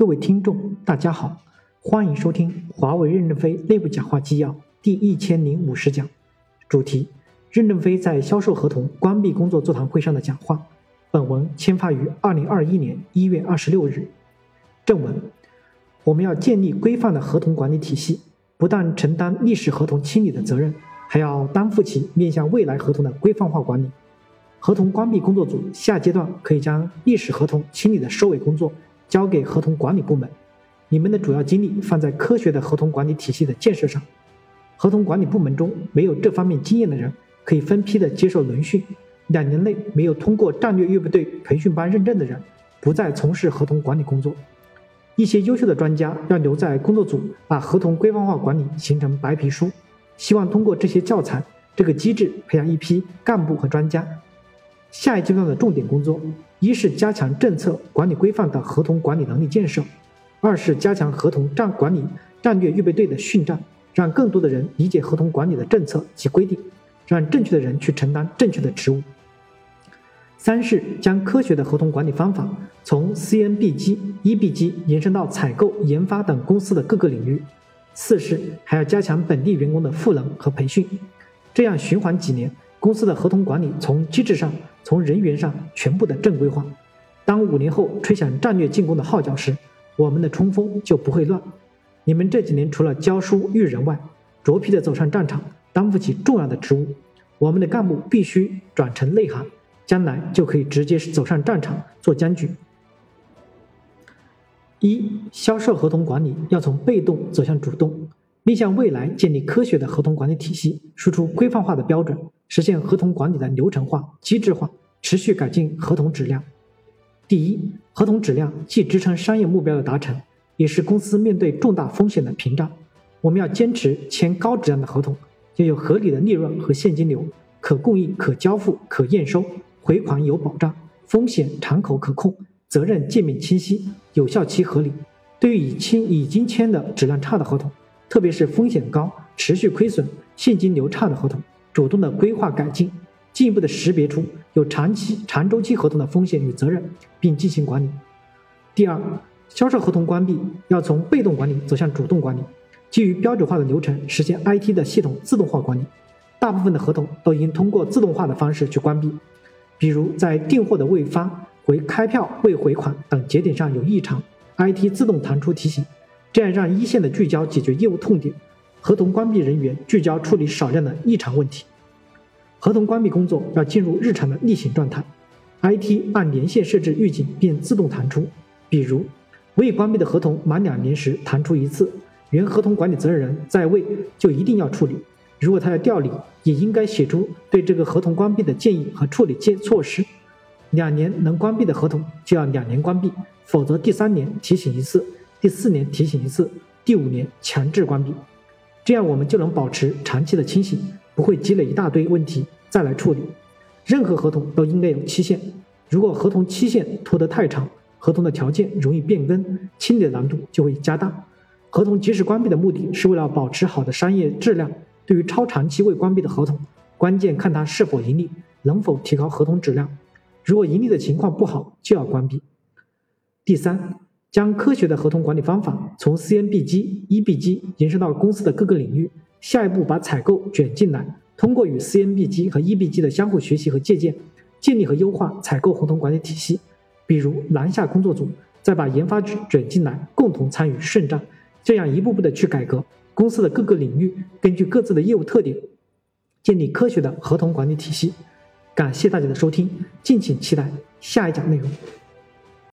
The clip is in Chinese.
各位听众，大家好，欢迎收听华为任正非内部讲话纪要第一千零五十讲，主题：任正非在销售合同关闭工作座谈会上的讲话。本文签发于二零二一年一月二十六日。正文：我们要建立规范的合同管理体系，不但承担历史合同清理的责任，还要担负起面向未来合同的规范化管理。合同关闭工作组下阶段可以将历史合同清理的收尾工作。交给合同管理部门，你们的主要精力放在科学的合同管理体系的建设上。合同管理部门中没有这方面经验的人，可以分批的接受轮训。两年内没有通过战略预备队培训班认证的人，不再从事合同管理工作。一些优秀的专家要留在工作组，把合同规范化管理形成白皮书。希望通过这些教材、这个机制，培养一批干部和专家。下一阶段的重点工作。一是加强政策管理规范的合同管理能力建设，二是加强合同战管理战略预备队的训战，让更多的人理解合同管理的政策及规定，让正确的人去承担正确的职务。三是将科学的合同管理方法从 CNBG、EBG 延伸到采购、研发等公司的各个领域。四是还要加强本地员工的赋能和培训，这样循环几年。公司的合同管理从机制上、从人员上全部的正规化。当五年后吹响战略进攻的号角时，我们的冲锋就不会乱。你们这几年除了教书育人外，着皮的走上战场，担负起重要的职务。我们的干部必须转成内行，将来就可以直接走上战场做将军。一、销售合同管理要从被动走向主动，面向未来建立科学的合同管理体系，输出规范化的标准。实现合同管理的流程化、机制化，持续改进合同质量。第一，合同质量既支撑商业目标的达成，也是公司面对重大风险的屏障。我们要坚持签高质量的合同，要有合理的利润和现金流，可供应、可交付、可验收，回款有保障，风险敞口可控，责任界面清晰，有效期合理。对于已签、已经签的质量差的合同，特别是风险高、持续亏损、现金流差的合同。主动的规划改进，进一步的识别出有长期、长周期合同的风险与责任，并进行管理。第二，销售合同关闭要从被动管理走向主动管理，基于标准化的流程实现 IT 的系统自动化管理。大部分的合同都已经通过自动化的方式去关闭，比如在订货的未发、回开票未回款等节点上有异常，IT 自动弹出提醒，这样让一线的聚焦解决业务痛点。合同关闭人员聚焦处理少量的异常问题，合同关闭工作要进入日常的例行状态。IT 按年限设置预警并自动弹出，比如未关闭的合同满两年时弹出一次，原合同管理责任人在位就一定要处理。如果他要调离，也应该写出对这个合同关闭的建议和处理建措施。两年能关闭的合同就要两年关闭，否则第三年提醒一次，第四年提醒一次，第五年强制关闭。这样我们就能保持长期的清醒，不会积累一大堆问题再来处理。任何合同都应该有期限，如果合同期限拖得太长，合同的条件容易变更，清理的难度就会加大。合同及时关闭的目的是为了保持好的商业质量。对于超长期未关闭的合同，关键看它是否盈利，能否提高合同质量。如果盈利的情况不好，就要关闭。第三。将科学的合同管理方法从 CNBG、EBG 延伸到公司的各个领域。下一步把采购卷进来，通过与 CNBG 和 EBG 的相互学习和借鉴，建立和优化采购合同管理体系。比如南下工作组，再把研发卷进来，共同参与胜战。这样一步步的去改革公司的各个领域，根据各自的业务特点，建立科学的合同管理体系。感谢大家的收听，敬请期待下一讲内容。